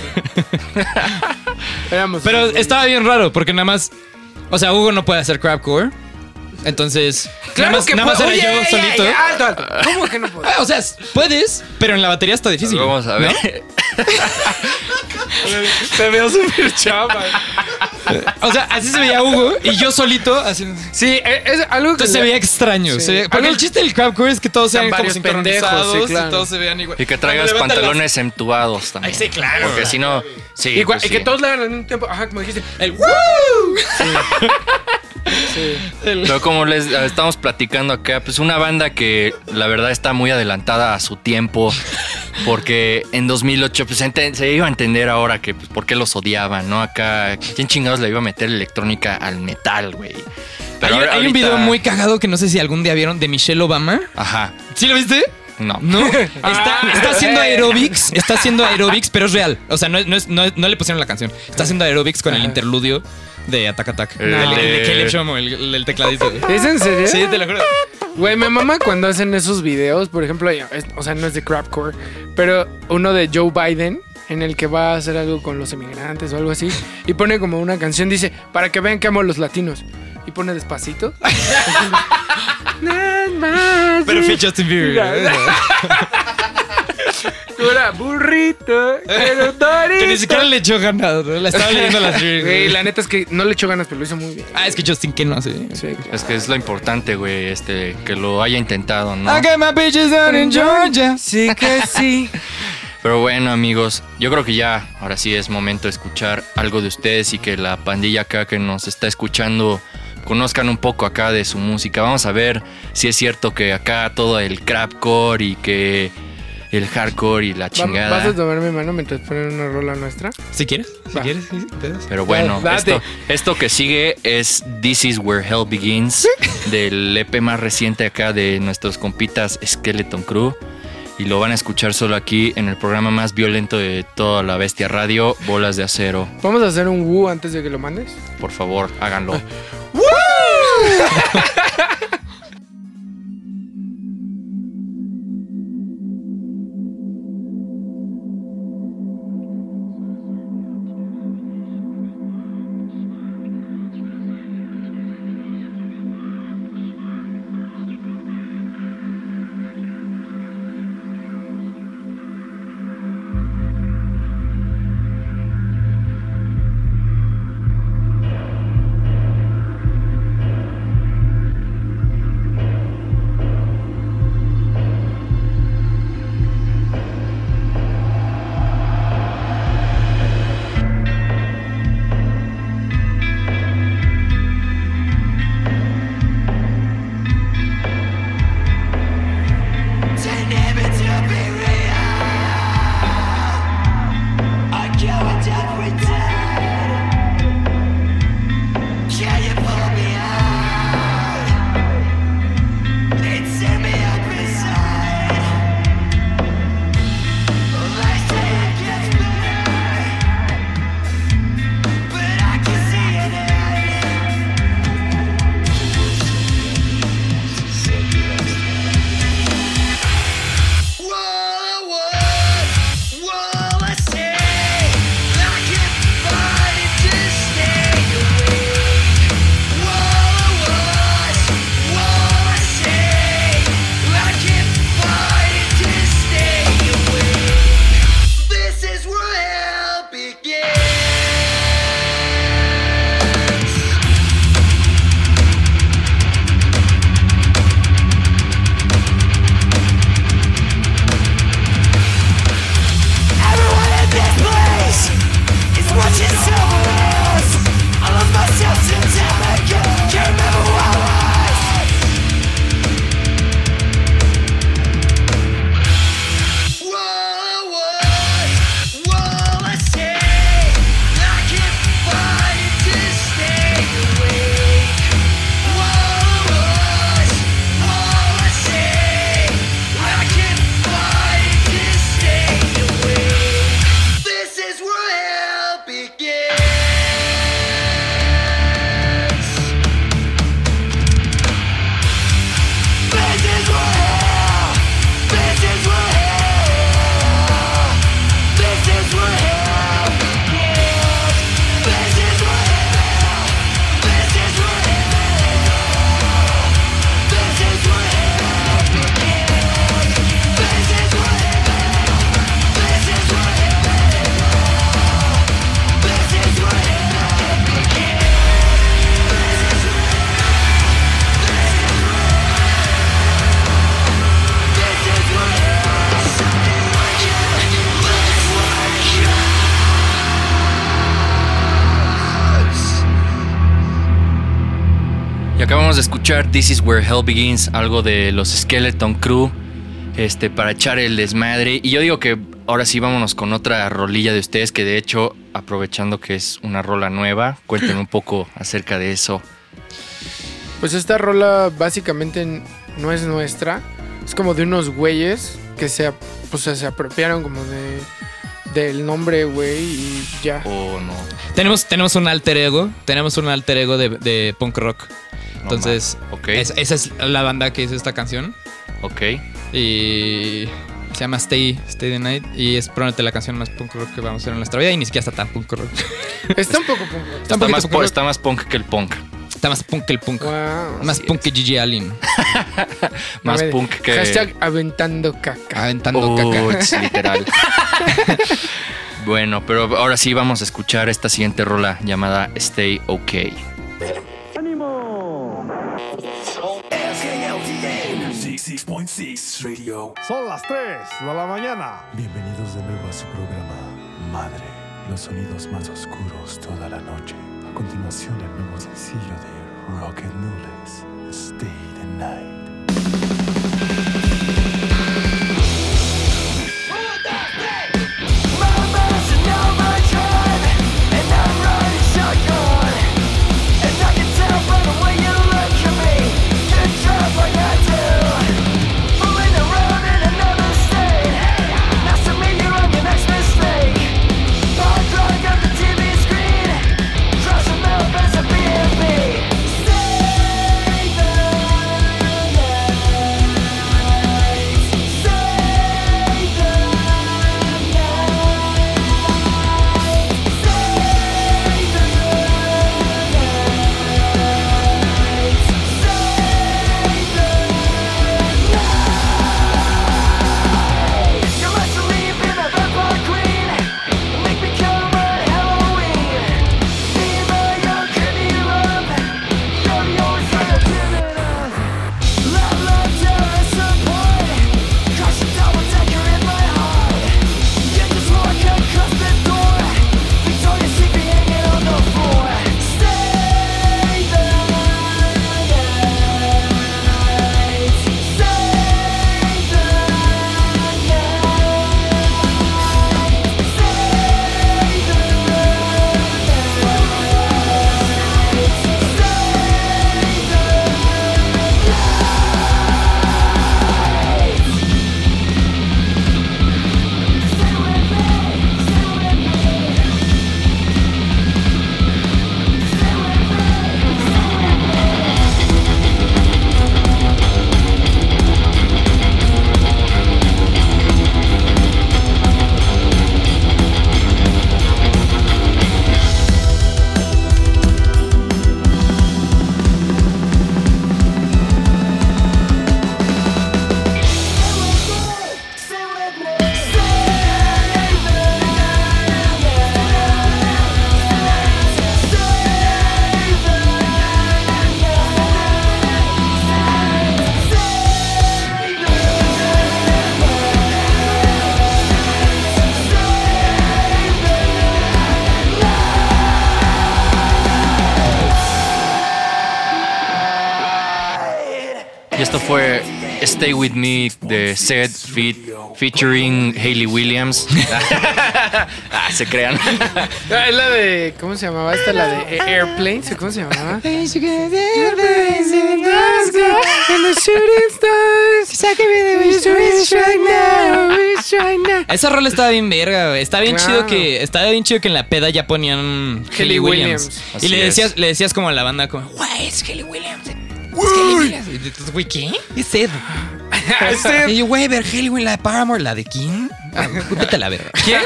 Éramos Pero estaba bien raro porque nada más. O sea, Hugo no puede hacer crapcore. Entonces, Claro nada más, que nada más puedo. era Oye, yo solito. ey, alto, alto. ¿Cómo que no puedo? Ah, O sea, puedes, pero en la batería está difícil. Vamos a ¿no? ver. Te veo súper chava. O sea, así se veía Hugo y yo solito haciendo. Sí, e- es algo que Entonces se veía extraño. Sí. se veía- porque Algo- el chiste del crowdcore es que todos Sean como varios pendejos, sincronizados sí, claro. y todos se vean igual. Y que traigas las- pantalones entubados también. Ay, sí, claro. Porque si no, sí. Y, pues y que sí. todos le hagan al mismo tiempo. Ajá, como dijiste. El ¡Woo! El- Pero como les estamos platicando acá, pues una banda que la verdad está muy adelantada a su tiempo, porque en 2008 pues, se iba a entender ahora que pues, por qué los odiaban, ¿no? Acá, ¿quién chingados le iba a meter electrónica al metal, güey? Pero hay, un video muy cagado que no sé si algún día vieron de Michelle Obama. Ajá, ¿Sí lo viste? no. No. Está, está haciendo aerobics. Está haciendo aerobics, pero es real. O sea, no, es- no, es- no, no le pusieron la canción. Está haciendo aerobics con el interludio de Attack Attack. El El, el de Caleb Shomo, el, el tecladista. ¿Es en serio? Sí, te lo juro. Güey, me mama cuando hacen esos videos. Por ejemplo, es- o sea, no es de crapcore, pero uno de Joe Biden en el que va a hacer algo con los emigrantes o algo así. Y pone como una canción, dice, para que vean que amo a los latinos. Y pone despacito. Pero fue Justin Bieber. Pura burrito, quiero dorito. Que ni siquiera le echó ganas, ¿no? La estaba leyendo las Güey, la neta es que no le echó ganas, pero lo hizo muy bien. Ah, es que Justin que no sé. Sí, claro. Es que es lo importante, güey, este, que lo haya intentado, ¿no? I got my bitches down in Georgia. Sí que sí. Pero bueno, amigos, yo creo que ya ahora sí es momento de escuchar algo de ustedes y que la pandilla acá que nos está escuchando conozcan un poco acá de su música. Vamos a ver si es cierto que acá todo el crapcore y que el hardcore y la chingada. ¿Vas a tomar mi mano mientras ponen una rola nuestra? Si quieres, si Va. quieres, sí, te das. Pero bueno, esto, esto que sigue es This Is Where Hell Begins, del EP más reciente acá de nuestros compitas Skeleton Crew. Y lo van a escuchar solo aquí en el programa más violento de toda la bestia radio, Bolas de Acero. ¿Vamos a hacer un woo antes de que lo mandes? Por favor, háganlo. Thank escuchar This is where hell begins, algo de los Skeleton Crew, este, para echar el desmadre. Y yo digo que ahora sí vámonos con otra rolilla de ustedes, que de hecho, aprovechando que es una rola nueva, cuéntenme un poco acerca de eso. Pues esta rola básicamente no es nuestra. Es como de unos güeyes que se, pues, se apropiaron como de del nombre, güey, y ya. O no. Tenemos, tenemos un alter ego. Tenemos un alter ego de, de punk rock. Entonces, es- esa es la banda que hizo esta canción. Ok. Y se llama Stay, Stay the Night. Y es probablemente la canción más punk rock que vamos a hacer en nuestra vida. Y ni siquiera está tan punk rock. Está un poco punk. Está más, punk po- rock. está más punk que el punk. Está más punk que el punk. Wow. Más punk que Gigi Allen. Más punk que. Hashtag aventando caca. Aventando caca. Uts, literal. bueno, pero ahora sí vamos a escuchar esta siguiente rola llamada Stay OK. 66.6 Radio. Son las 3 de la mañana. Bienvenidos de nuevo a su programa Madre, los sonidos más oscuros toda la noche. A continuación el nuevo sencillo de Rocket Nules, Stay the Night. Stay With Me de Seth Fit featuring Hayley Williams. ah, se crean. Ah, es la de. ¿Cómo se llamaba esta? La de Airplanes. ¿o ¿Cómo se llamaba? Esa rola estaba bien verga, güey. Está bien Claro. chido que. Estaba bien chido que en la peda ya ponían Hayley Williams. Williams. Y le es. decías, le decías como a la banda como, güey, es Hayley Williams. Es Hayley Williams. Y tú, güey, ¿qué? Es Ed. Y yo, güey, ver Hayley Williams, la de Paramore, la de King. Ah, Vete a la verga. ¿Quién?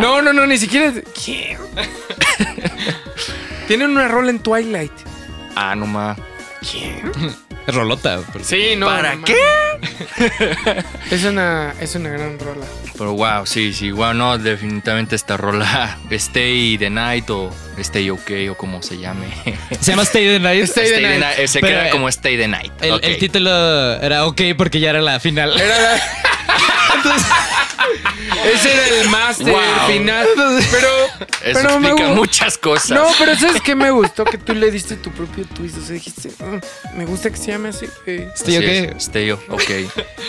No, no, no, ni siquiera. es- ¿Quién? Tienen una rola en Twilight. Ah, no ma. ¿Quién? Es rolota. pero- Sí, no. ¿Para no qué? Es una, es una gran rola. Pero wow, sí, sí, wow, no, definitivamente esta rola Stay the Night o Stay OK o como se llame. Se llama Stay the Night. Stay the Night. eh, Se Pero, queda como Stay the Night. El, el título era ok porque ya era la final. Era la- Ese era el máster Wow. final. Pero, Eso pero me explica gu- muchas cosas. No, pero ¿sabes qué me gustó? Que tú le diste tu propio twist. O sea, dijiste, "Mm, me gusta que se llame así. güey". ¿Estoy Así es, Steo, ok.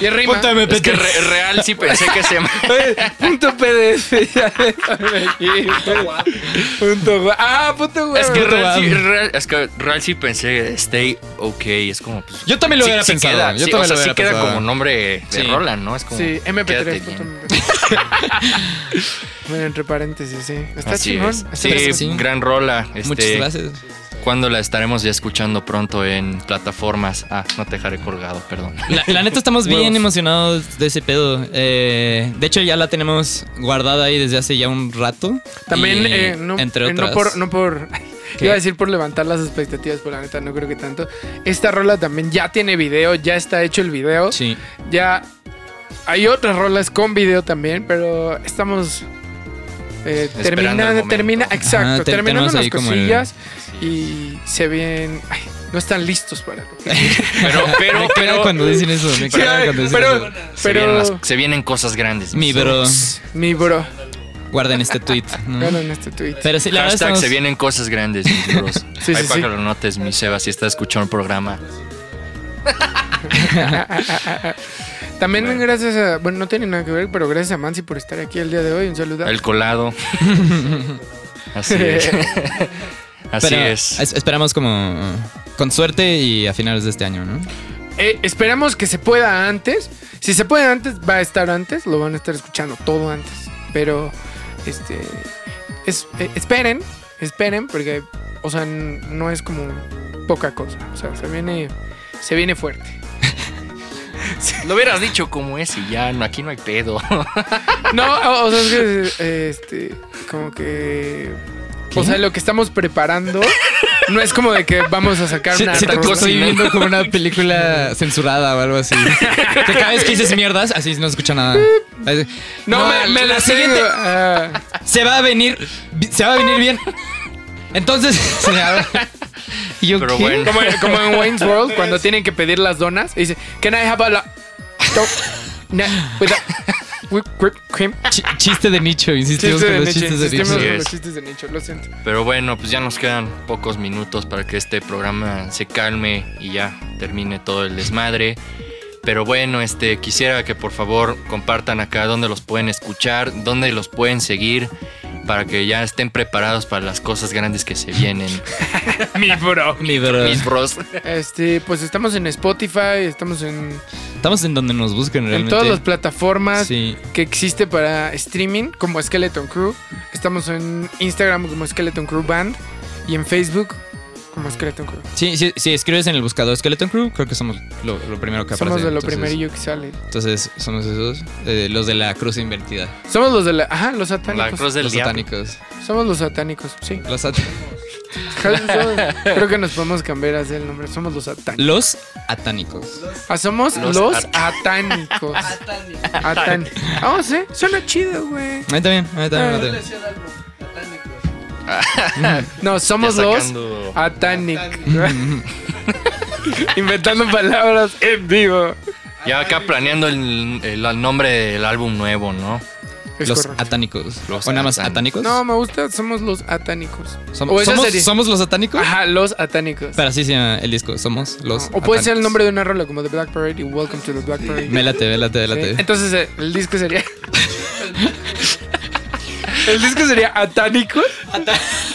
Y rima. Es que re- real sí pensé que se llama. Punto PDF. ya déjame aquí. Punto gua- Ah, punto web. Es que, real, sí, guau. real- es que real sí pensé, stay ok, es como... Pues, Yo también lo sí- hubiera sí pensado, Queda, yo sí, también o lo sea, sí hubiera queda pensado. como nombre de Sí. rola, ¿no? Es como... Sí, MP3. quédate punto bien. MP3. Bueno, entre paréntesis, sí. Está Así chingón. es. Sí, sí. gran rola. Este, Muchas gracias. ¿Cuándo la estaremos ya escuchando pronto en plataformas? Ah, no te dejaré colgado, perdón. La, la neta estamos bien Huevos. emocionados de ese pedo. Eh, de hecho, ya la tenemos guardada ahí desde hace ya un rato. También, Y, eh, no, entre eh, no otras. por, no por ¿Qué? iba a decir por levantar las expectativas, pero la neta no creo que tanto. Esta rola también ya tiene video, ya está hecho el video. Sí. Ya hay otras rolas con video también, pero estamos eh, momento. termina, exacto, Ajá, te- terminando ahí como el- cosillas y se ven, ay, no están listos para lo que Pero, pero, Me pero... cuando dicen eso. Me ay, cuando dicen pero, eso. Se, vienen pero las- se vienen cosas grandes. Mi bro. bros. mi bro, Guarden este tweet. ¿no? bueno, en este tweet. Pero sí, la verdad Hashtag estamos- se vienen cosas grandes, mis bros. Sí, Ahí sí, para sí. que lo notes, mi Seba, si estás escuchando el programa. También gracias a, bueno, no tiene nada que ver, pero gracias a Mansi por estar aquí el día de hoy. Un saludo. El colado. Así es. Así pero es. es- Esperamos como con suerte y a finales de este año, ¿no? Eh, esperamos que se pueda antes. Si se puede antes, va a estar antes. Lo van a estar escuchando todo antes. Pero, este. es- eh, esperen, esperen, porque, o sea, n- no es como poca cosa. O sea, se viene, se viene fuerte. Lo hubieras dicho como es y ya, no, aquí no hay pedo. No, o, sea, es que, este, como que. O sea, lo que estamos preparando no es como de que vamos a sacar una siento que rola. estoy viendo como una película censurada o algo así. que cada vez que dices mierdas, así no se escucha nada. Así, No, me, la- me la, la siguiente. siguiente se va a venir, se va a venir bien. Entonces, y yo, Pero ¿qué? bueno. Como, como en Wayne's World, cuando tienen que pedir las donas, y dice, Can I have a la... to- na- with a- whipped whipped cream? Chi- chiste de nicho, insistimos Chiste con de los nicho, chistes de insistimos nicho. Sí con los es. chistes de nicho, lo siento. Pero bueno, pues ya nos quedan pocos minutos para que este programa se calme y ya termine todo el desmadre. Pero bueno, este quisiera que por favor compartan acá dónde los pueden escuchar, dónde los pueden seguir para que ya estén preparados para las cosas grandes que se vienen. Mi bro. Mi bro. Mis bros. Este, pues estamos en Spotify, estamos en, Estamos en donde nos busquen en realmente. todas las plataformas Sí. que existe para streaming, como Skeleton Crew. Estamos en Instagram como Skeleton Crew Band y en Facebook como Skeleton Crew. Sí, sí, si escribes en el buscador Skeleton Crew, creo que somos lo, lo primero que aparece. Somos de lo Entonces- primerillo que sale. Entonces, somos esos, eh, los de la cruz invertida. Somos los de la... Ajá, los La satánicos. cruz del los diablo. satánicos. Somos los satánicos, sí. Los, sat- Creo que nos podemos cambiar así el nombre. Somos los satánicos. los atánicos. Ah, somos Los los, at- atánicos. Atánicos. Ah, sí. Suena chido, güey. Ahí está bien, ahí está bien. ahí está bien. No, somos los atánicos. Inventando palabras en vivo. Ya acá planeando el, el nombre del álbum nuevo, ¿no? Es Los correcto. atánicos. Los ¿O nada más atánicos. No, me gusta. Somos los atánicos. Som- o ¿Somos. ¿Somos los atánicos? Ajá, los atánicos. Pero así se llama el disco. Somos los o puede ser el nombre de una rola como The Black Parade y Welcome to the Black Parade. Me late, me late, me Sí. Entonces eh, el disco sería. el disco sería Atánicos.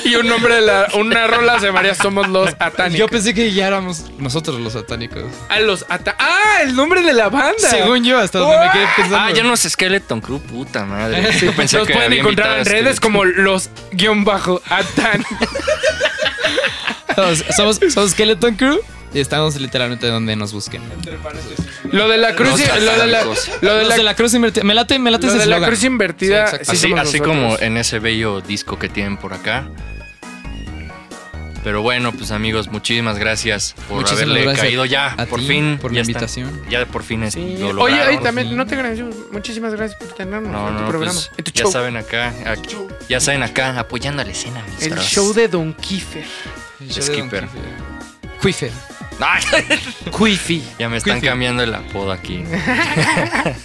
y un nombre de la. Una rola se llamaría Somos los Atánicos. Yo pensé que ya éramos nosotros los atánicos. A los ata ¡Ah! El nombre de la banda. Según yo, hasta donde me quedé pensando. Ah, ya no es Skeleton Crew, puta madre. Yo pensé Los que pueden había encontrar en redes como los guion bajo Atán. Somos, somos, somos Skeleton Crew estamos literalmente donde nos busquen. Lo de la cruz. Los Lo de la, lo de Los la, de la cruz invertida. Me late, me late lo ese de la cruz invertida. Sí, Así, como en ese bello disco que tienen por acá. Pero bueno, pues amigos, muchísimas gracias por Muchísimas haberle gracias caído ya. a por ti fin. por ya está. invitación. ya por fin es, Sí. lo Oye, lograron. también no te agradecemos. Muchísimas gracias por tenernos No, en tu no, programa. pues, en tu ya show. saben acá, aquí- ya saben acá, apoyando a la escena, mis El bros. show de Don Kiefer. El show de Skipper. Quiffy. ya me están cambiando el apodo aquí. Pero,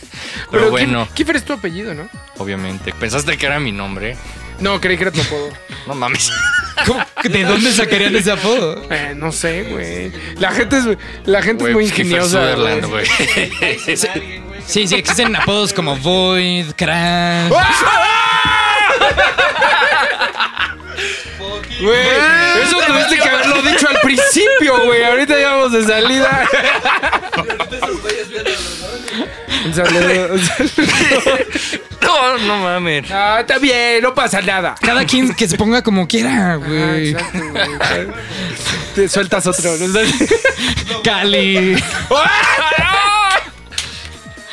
Pero bueno, Kiefer es tu apellido, ¿no? obviamente. ¿Pensaste que era mi nombre? No, creí que era tu apodo. No mames. ¿Cómo? ¿De dónde sacarían ese apodo? Eh, no sé, güey. La gente es, la gente es muy pues, ingeniosa. Sutherland, güey. güey. Sí, sí, existen apodos como Void, Crash. Güey, güey. Ahorita ya vamos de salida. Un saludo, un saludo. No, no mames. Ah, está bien, no pasa nada. Cada quien que se ponga como quiera, Ah, güey. exacto, güey. Te sueltas otro. ¿no? Cali.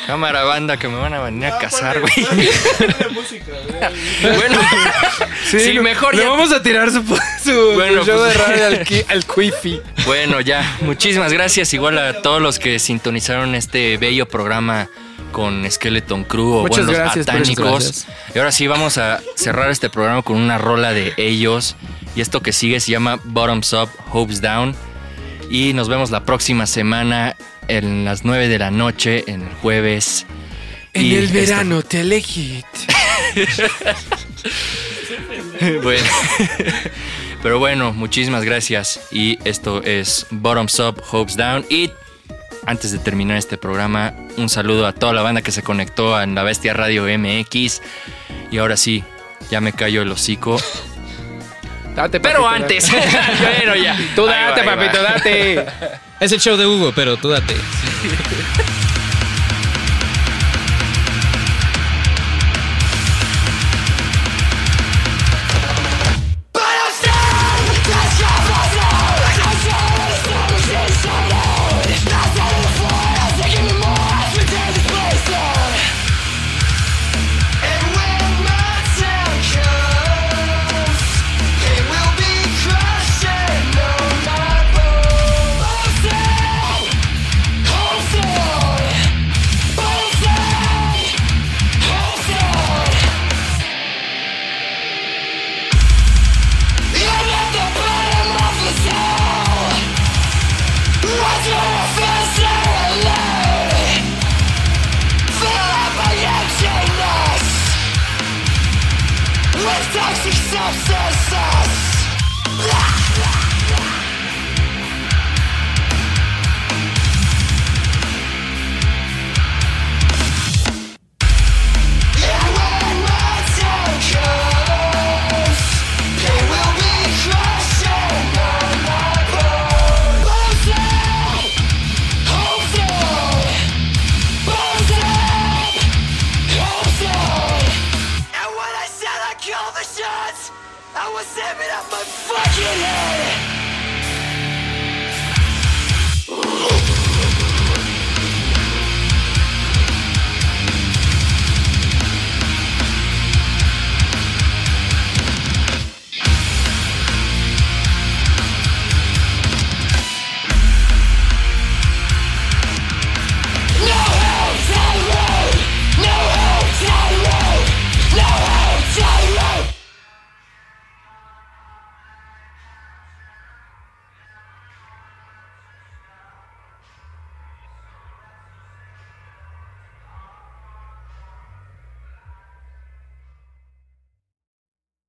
Cámara banda que me van a venir a cazar, güey. bueno, sí, mejor le ya. vamos a tirar su, su, Bueno, su show pues- de radio al, al Quiffy. Bueno, ya. Muchísimas gracias igual a todos los que sintonizaron este bello programa con Skeleton Crew o Muchas buenos gracias, muchas atánicos. gracias. Y ahora sí vamos a cerrar este programa con una rola de ellos. Y esto que sigue se llama Bottoms Up, Hopes Down. Y nos vemos la próxima semana en las 9 de la noche, en el jueves. En Y el esto- verano, Telehit. bueno. Pero bueno, muchísimas gracias. Y esto es Bottoms Up, Hopes Down. Y antes de terminar este programa, un saludo a toda la banda que se conectó en la Bestia Radio MX. Y ahora sí, ya me callo el hocico. Date, Pero antes, bueno, ya. Tú date, va. papito, date. Es el show de Hugo, pero tú date.